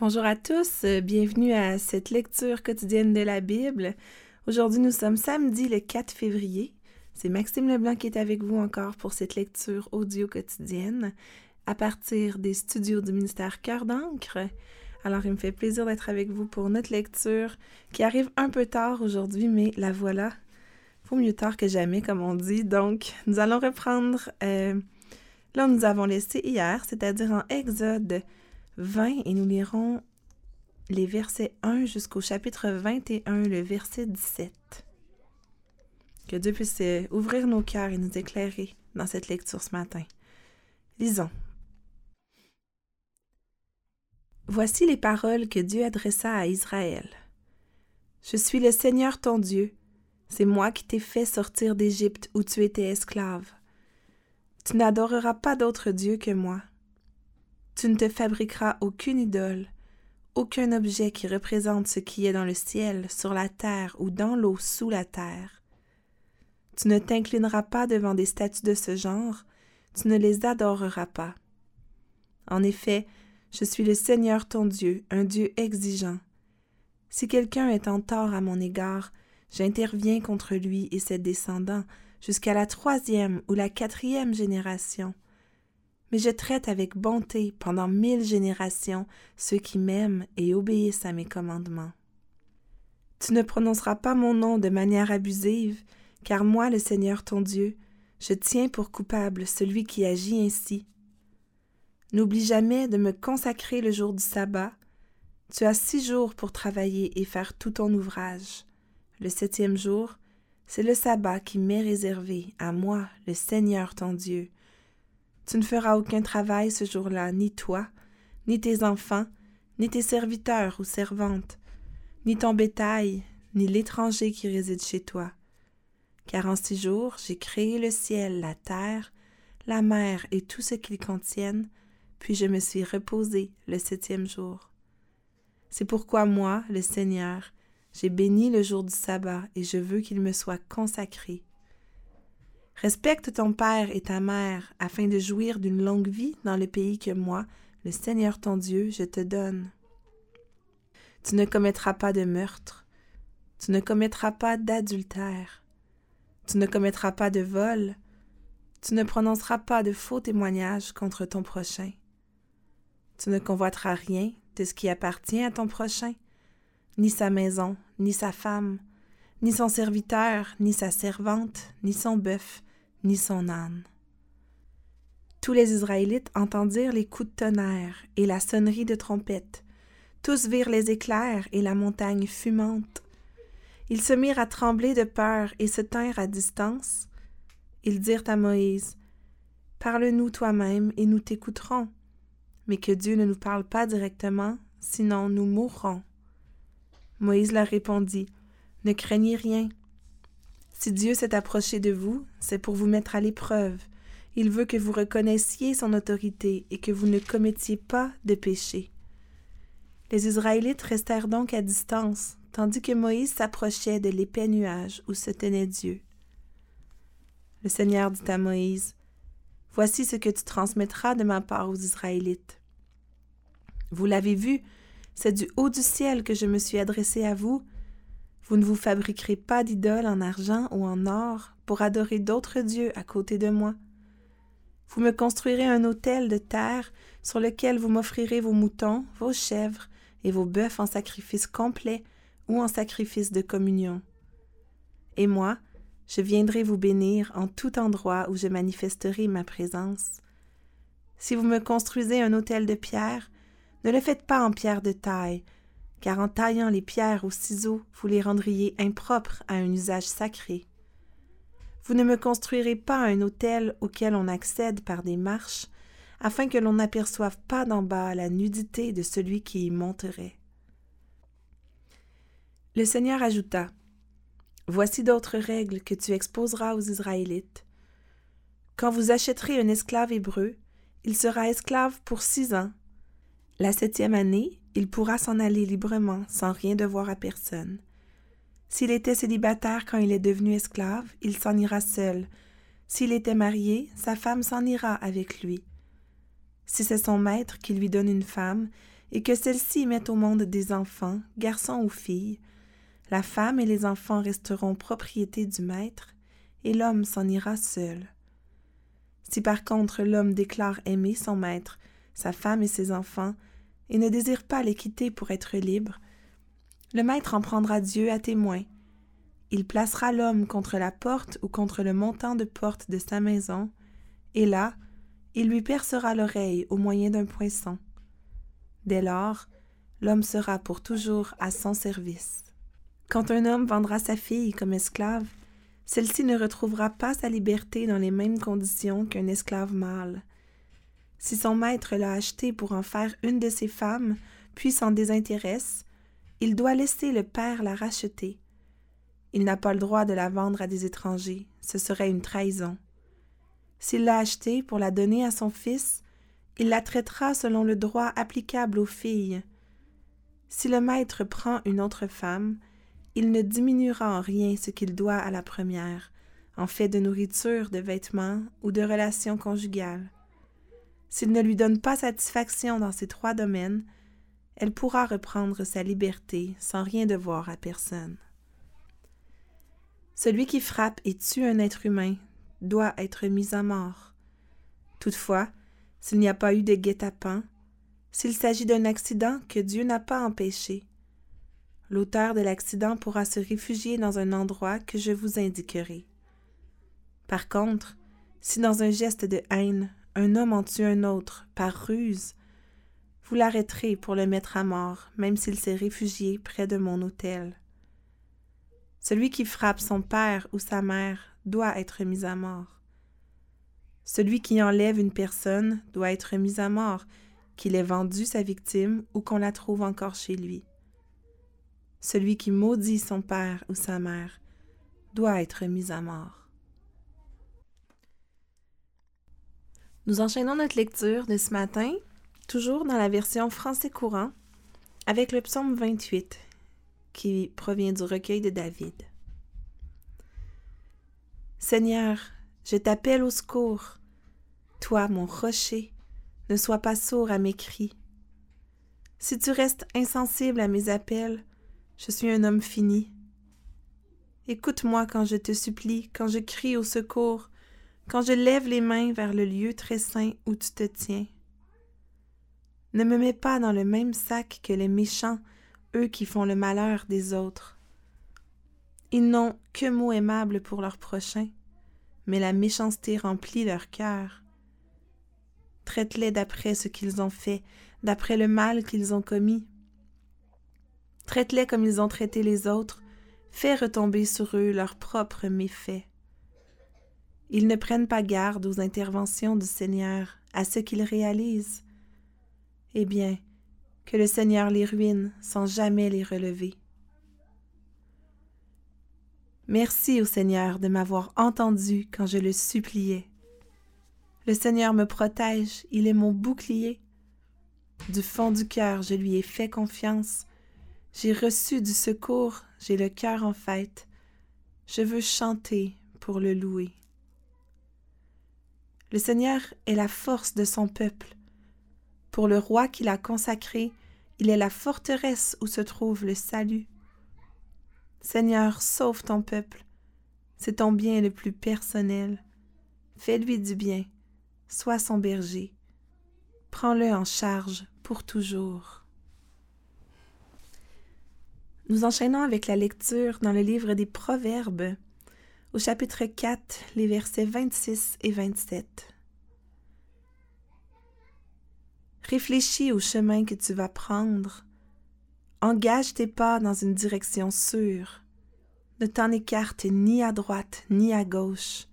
Bonjour à tous, euh, bienvenue à cette lecture quotidienne de la Bible. Aujourd'hui, nous sommes samedi le 4 février. C'est Maxime Leblanc qui est avec vous encore pour cette lecture audio quotidienne à partir des studios du ministère Cœur d'encre. Alors, il me fait plaisir d'être avec vous pour notre lecture qui arrive un peu tard aujourd'hui, mais la voilà. Faut mieux tard que jamais, comme on dit. Donc, nous allons reprendre euh, là où nous avons laissé hier, c'est-à-dire en Exode 20 et nous lirons les versets 1 jusqu'au chapitre 21, le verset 17. Que Dieu puisse euh, ouvrir nos cœurs et nous éclairer dans cette lecture ce matin. Lisons. Voici les paroles que Dieu adressa à Israël. Je suis le Seigneur ton Dieu. C'est moi qui t'ai fait sortir d'Égypte où tu étais esclave. Tu n'adoreras pas d'autre Dieu que moi. Tu ne te fabriqueras aucune idole, aucun objet qui représente ce qui est dans le ciel, sur la terre ou dans l'eau sous la terre. Tu ne t'inclineras pas devant des statues de ce genre, tu ne les adoreras pas. En effet, je suis le Seigneur ton Dieu, un Dieu exigeant. Si quelqu'un est en tort à mon égard, j'interviens contre lui et ses descendants jusqu'à la troisième ou la quatrième génération mais je traite avec bonté pendant mille générations ceux qui m'aiment et obéissent à mes commandements. Tu ne prononceras pas mon nom de manière abusive, car moi, le Seigneur ton Dieu, je tiens pour coupable celui qui agit ainsi. N'oublie jamais de me consacrer le jour du sabbat. Tu as six jours pour travailler et faire tout ton ouvrage. Le septième jour, c'est le sabbat qui m'est réservé à moi, le Seigneur ton Dieu, tu ne feras aucun travail ce jour-là, ni toi, ni tes enfants, ni tes serviteurs ou servantes, ni ton bétail, ni l'étranger qui réside chez toi. Car en six jours j'ai créé le ciel, la terre, la mer et tout ce qu'ils contiennent, puis je me suis reposé le septième jour. C'est pourquoi moi, le Seigneur, j'ai béni le jour du sabbat et je veux qu'il me soit consacré. Respecte ton père et ta mère afin de jouir d'une longue vie dans le pays que moi, le Seigneur ton Dieu, je te donne. Tu ne commettras pas de meurtre, tu ne commettras pas d'adultère, tu ne commettras pas de vol, tu ne prononceras pas de faux témoignages contre ton prochain. Tu ne convoiteras rien de ce qui appartient à ton prochain, ni sa maison, ni sa femme, ni son serviteur, ni sa servante, ni son bœuf, ni son âne. Tous les Israélites entendirent les coups de tonnerre et la sonnerie de trompette. Tous virent les éclairs et la montagne fumante. Ils se mirent à trembler de peur et se tinrent à distance. Ils dirent à Moïse, Parle-nous toi-même et nous t'écouterons. Mais que Dieu ne nous parle pas directement, sinon nous mourrons. Moïse leur répondit, ne craignez rien. Si Dieu s'est approché de vous, c'est pour vous mettre à l'épreuve. Il veut que vous reconnaissiez son autorité et que vous ne commettiez pas de péché. Les Israélites restèrent donc à distance, tandis que Moïse s'approchait de l'épais nuage où se tenait Dieu. Le Seigneur dit à Moïse, Voici ce que tu transmettras de ma part aux Israélites. Vous l'avez vu, c'est du haut du ciel que je me suis adressé à vous, vous ne vous fabriquerez pas d'idole en argent ou en or pour adorer d'autres dieux à côté de moi. Vous me construirez un autel de terre sur lequel vous m'offrirez vos moutons, vos chèvres et vos bœufs en sacrifice complet ou en sacrifice de communion. Et moi, je viendrai vous bénir en tout endroit où je manifesterai ma présence. Si vous me construisez un autel de pierre, ne le faites pas en pierre de taille, car en taillant les pierres au ciseau, vous les rendriez impropres à un usage sacré. Vous ne me construirez pas un autel auquel on accède par des marches, afin que l'on n'aperçoive pas d'en bas la nudité de celui qui y monterait. Le Seigneur ajouta Voici d'autres règles que tu exposeras aux Israélites. Quand vous achèterez un esclave hébreu, il sera esclave pour six ans. La septième année, il pourra s'en aller librement sans rien devoir à personne. S'il était célibataire quand il est devenu esclave, il s'en ira seul. S'il était marié, sa femme s'en ira avec lui. Si c'est son maître qui lui donne une femme, et que celle-ci mette au monde des enfants, garçons ou filles, la femme et les enfants resteront propriété du maître, et l'homme s'en ira seul. Si par contre l'homme déclare aimer son maître, sa femme et ses enfants, et ne désire pas les quitter pour être libre, le maître en prendra Dieu à témoin. Il placera l'homme contre la porte ou contre le montant de porte de sa maison, et là, il lui percera l'oreille au moyen d'un poinçon. Dès lors, l'homme sera pour toujours à son service. Quand un homme vendra sa fille comme esclave, celle-ci ne retrouvera pas sa liberté dans les mêmes conditions qu'un esclave mâle. Si son maître l'a achetée pour en faire une de ses femmes, puis s'en désintéresse, il doit laisser le père la racheter. Il n'a pas le droit de la vendre à des étrangers, ce serait une trahison. S'il l'a achetée pour la donner à son fils, il la traitera selon le droit applicable aux filles. Si le maître prend une autre femme, il ne diminuera en rien ce qu'il doit à la première, en fait de nourriture, de vêtements ou de relations conjugales. S'il ne lui donne pas satisfaction dans ces trois domaines, elle pourra reprendre sa liberté sans rien devoir à personne. Celui qui frappe et tue un être humain doit être mis à mort. Toutefois, s'il n'y a pas eu de guet-apens, s'il s'agit d'un accident que Dieu n'a pas empêché, l'auteur de l'accident pourra se réfugier dans un endroit que je vous indiquerai. Par contre, si dans un geste de haine, un homme en tue un autre par ruse, vous l'arrêterez pour le mettre à mort, même s'il s'est réfugié près de mon hôtel. Celui qui frappe son père ou sa mère doit être mis à mort. Celui qui enlève une personne doit être mis à mort, qu'il ait vendu sa victime ou qu'on la trouve encore chez lui. Celui qui maudit son père ou sa mère doit être mis à mort. Nous enchaînons notre lecture de ce matin, toujours dans la version français courant, avec le psaume 28, qui provient du recueil de David. Seigneur, je t'appelle au secours. Toi, mon rocher, ne sois pas sourd à mes cris. Si tu restes insensible à mes appels, je suis un homme fini. Écoute-moi quand je te supplie, quand je crie au secours, quand je lève les mains vers le lieu très saint où tu te tiens. Ne me mets pas dans le même sac que les méchants, eux qui font le malheur des autres. Ils n'ont que mots aimables pour leur prochain, mais la méchanceté remplit leur cœur. Traite-les d'après ce qu'ils ont fait, d'après le mal qu'ils ont commis. Traite-les comme ils ont traité les autres, fais retomber sur eux leurs propres méfaits. Ils ne prennent pas garde aux interventions du Seigneur, à ce qu'ils réalisent. Eh bien, que le Seigneur les ruine sans jamais les relever. Merci au Seigneur de m'avoir entendu quand je le suppliais. Le Seigneur me protège, il est mon bouclier. Du fond du cœur, je lui ai fait confiance. J'ai reçu du secours, j'ai le cœur en fête. Je veux chanter pour le louer. Le Seigneur est la force de son peuple. Pour le roi qu'il a consacré, il est la forteresse où se trouve le salut. Seigneur, sauve ton peuple. C'est ton bien le plus personnel. Fais-lui du bien. Sois son berger. Prends-le en charge pour toujours. Nous enchaînons avec la lecture dans le livre des Proverbes, au chapitre 4, les versets 26 et 27. Réfléchis au chemin que tu vas prendre. Engage tes pas dans une direction sûre. Ne t'en écarte ni à droite ni à gauche.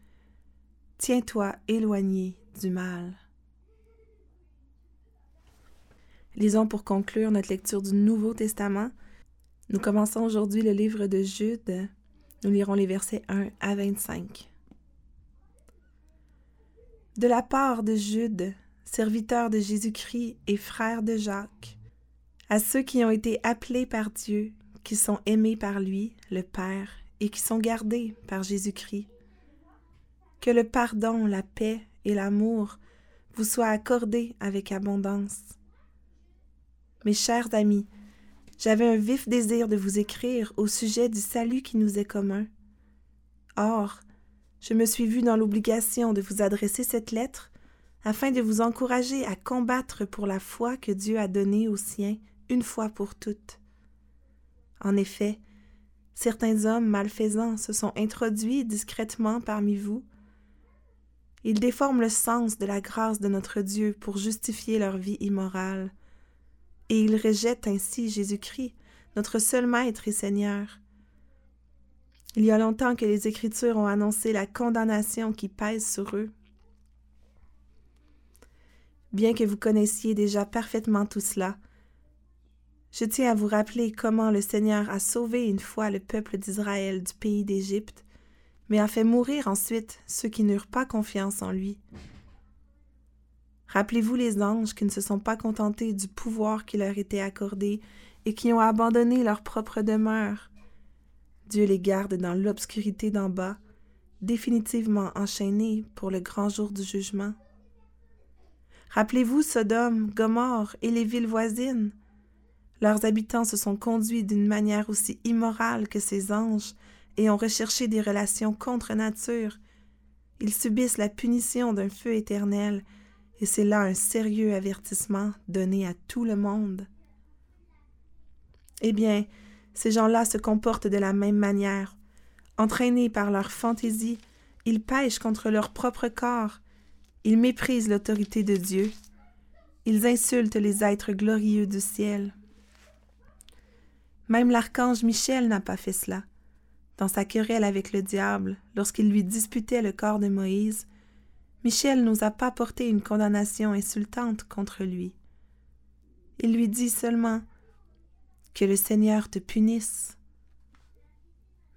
Tiens-toi éloigné du mal. Lisons pour conclure notre lecture du Nouveau Testament nous commençons aujourd'hui le livre de Jude. Nous lirons les versets 1 à 25. De la part de Jude, serviteur de Jésus-Christ et frère de Jacques, à ceux qui ont été appelés par Dieu, qui sont aimés par lui, le Père, et qui sont gardés par Jésus-Christ. Que le pardon, la paix et l'amour vous soient accordés avec abondance Mes chers amis, j'avais un vif désir de vous écrire au sujet du salut qui nous est commun. Or, je me suis vu dans l'obligation de vous adresser cette lettre afin de vous encourager à combattre pour la foi que Dieu a donnée aux siens une fois pour toutes. En effet, certains hommes malfaisants se sont introduits discrètement parmi vous. Ils déforment le sens de la grâce de notre Dieu pour justifier leur vie immorale, et ils rejettent ainsi Jésus-Christ, notre seul Maître et Seigneur. Il y a longtemps que les Écritures ont annoncé la condamnation qui pèse sur eux. Bien que vous connaissiez déjà parfaitement tout cela, je tiens à vous rappeler comment le Seigneur a sauvé une fois le peuple d'Israël du pays d'Égypte, mais a fait mourir ensuite ceux qui n'eurent pas confiance en lui. Rappelez-vous les anges qui ne se sont pas contentés du pouvoir qui leur était accordé et qui ont abandonné leur propre demeure. Dieu les garde dans l'obscurité d'en bas, définitivement enchaînés pour le grand jour du jugement. Rappelez-vous Sodome, Gomorre et les villes voisines. Leurs habitants se sont conduits d'une manière aussi immorale que ces anges et ont recherché des relations contre nature. Ils subissent la punition d'un feu éternel, et c'est là un sérieux avertissement donné à tout le monde. Eh bien, ces gens-là se comportent de la même manière. Entraînés par leur fantaisie, ils pêchent contre leur propre corps, ils méprisent l'autorité de Dieu, ils insultent les êtres glorieux du ciel. Même l'archange Michel n'a pas fait cela. Dans sa querelle avec le diable, lorsqu'il lui disputait le corps de Moïse, Michel n'osa pas porter une condamnation insultante contre lui. Il lui dit seulement Que le Seigneur te punisse.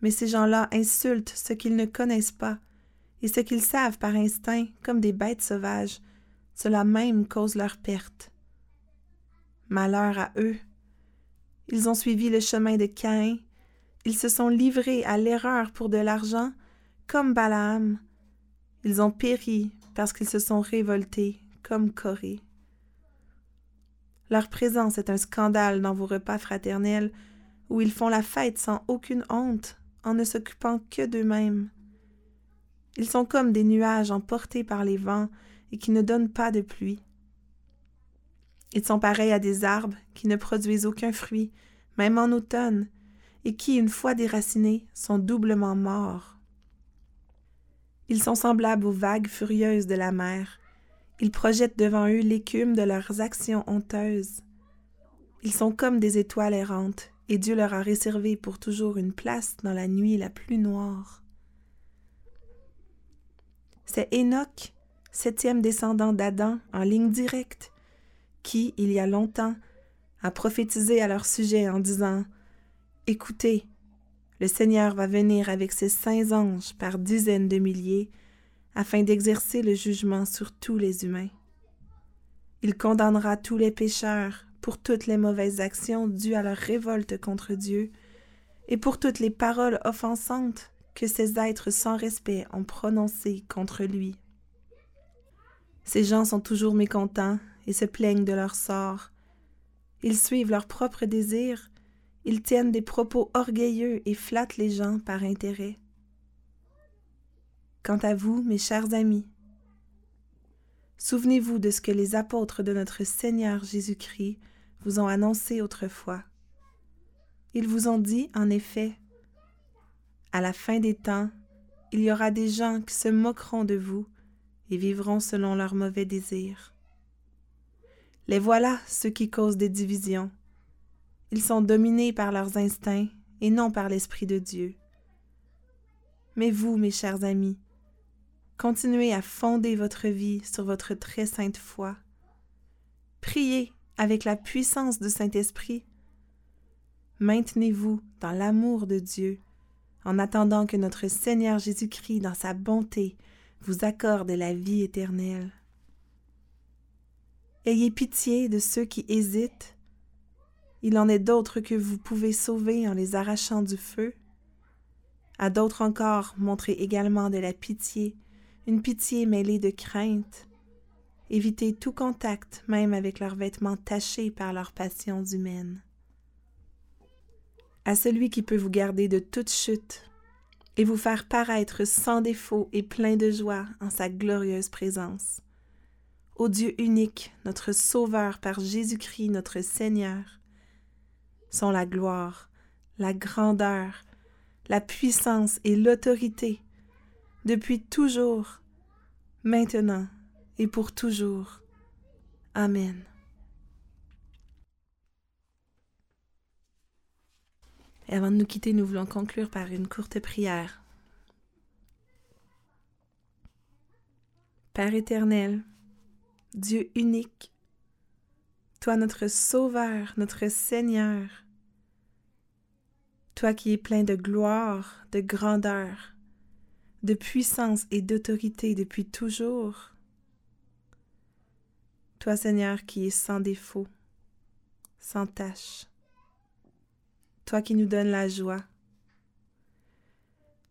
Mais ces gens-là insultent ce qu'ils ne connaissent pas, et ce qu'ils savent par instinct, comme des bêtes sauvages, cela même cause leur perte. Malheur à eux, ils ont suivi le chemin de Caïn. Ils se sont livrés à l'erreur pour de l'argent, comme Balaam. Ils ont péri parce qu'ils se sont révoltés, comme Corée. Leur présence est un scandale dans vos repas fraternels, où ils font la fête sans aucune honte, en ne s'occupant que d'eux-mêmes. Ils sont comme des nuages emportés par les vents et qui ne donnent pas de pluie. Ils sont pareils à des arbres qui ne produisent aucun fruit, même en automne, et qui, une fois déracinés, sont doublement morts. Ils sont semblables aux vagues furieuses de la mer. Ils projettent devant eux l'écume de leurs actions honteuses. Ils sont comme des étoiles errantes, et Dieu leur a réservé pour toujours une place dans la nuit la plus noire. C'est Enoch, septième descendant d'Adam en ligne directe, qui, il y a longtemps, a prophétisé à leur sujet en disant Écoutez, le Seigneur va venir avec ses saints anges par dizaines de milliers afin d'exercer le jugement sur tous les humains. Il condamnera tous les pécheurs pour toutes les mauvaises actions dues à leur révolte contre Dieu et pour toutes les paroles offensantes que ces êtres sans respect ont prononcées contre lui. Ces gens sont toujours mécontents et se plaignent de leur sort. Ils suivent leurs propres désirs, ils tiennent des propos orgueilleux et flattent les gens par intérêt. Quant à vous, mes chers amis, souvenez-vous de ce que les apôtres de notre Seigneur Jésus-Christ vous ont annoncé autrefois. Ils vous ont dit, en effet, à la fin des temps, il y aura des gens qui se moqueront de vous et vivront selon leurs mauvais désirs. Les voilà ceux qui causent des divisions. Ils sont dominés par leurs instincts et non par l'Esprit de Dieu. Mais vous, mes chers amis, continuez à fonder votre vie sur votre très sainte foi. Priez avec la puissance du Saint-Esprit. Maintenez-vous dans l'amour de Dieu en attendant que notre Seigneur Jésus-Christ, dans sa bonté, vous accorde la vie éternelle. Ayez pitié de ceux qui hésitent. Il en est d'autres que vous pouvez sauver en les arrachant du feu. À d'autres encore, montrez également de la pitié, une pitié mêlée de crainte. éviter tout contact, même avec leurs vêtements tachés par leurs passions humaines. À celui qui peut vous garder de toute chute et vous faire paraître sans défaut et plein de joie en sa glorieuse présence. Ô Dieu unique, notre Sauveur par Jésus-Christ notre Seigneur, sont la gloire, la grandeur, la puissance et l'autorité, depuis toujours, maintenant et pour toujours. Amen. Et avant de nous quitter, nous voulons conclure par une courte prière. Père éternel, Dieu unique, toi notre Sauveur, notre Seigneur, toi qui es plein de gloire, de grandeur, de puissance et d'autorité depuis toujours, toi Seigneur qui es sans défaut, sans tache, toi qui nous donnes la joie.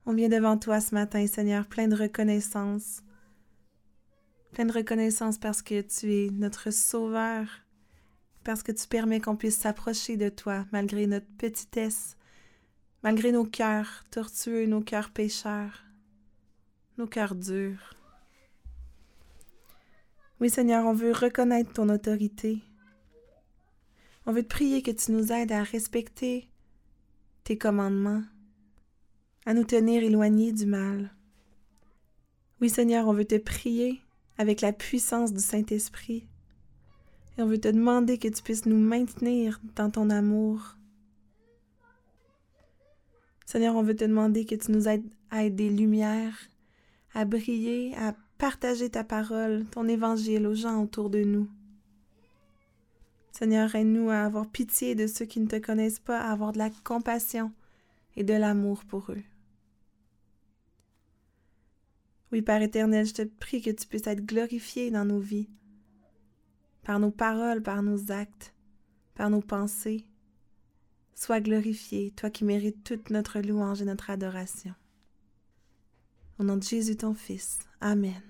On vient devant toi ce matin, Seigneur, plein de reconnaissance, plein de reconnaissance parce que tu es notre Sauveur, parce que tu permets qu'on puisse s'approcher de toi malgré notre petitesse, malgré nos cœurs tortueux, nos cœurs pécheurs, nos cœurs durs. Oui, Seigneur, on veut reconnaître ton autorité. On veut te prier que tu nous aides à respecter tes commandements, à nous tenir éloignés du mal. Oui, Seigneur, on veut te prier avec la puissance du Saint-Esprit. Et on veut te demander que tu puisses nous maintenir dans ton amour. Seigneur, on veut te demander que tu nous aides à être des lumières, à briller, à partager ta parole, ton évangile aux gens autour de nous. Seigneur, aide-nous à avoir pitié de ceux qui ne te connaissent pas, à avoir de la compassion et de l'amour pour eux. Oui, Père éternel, je te prie que tu puisses être glorifié dans nos vies, par nos paroles, par nos actes, par nos pensées. Sois glorifié, toi qui mérites toute notre louange et notre adoration. Au nom de Jésus, ton Fils. Amen.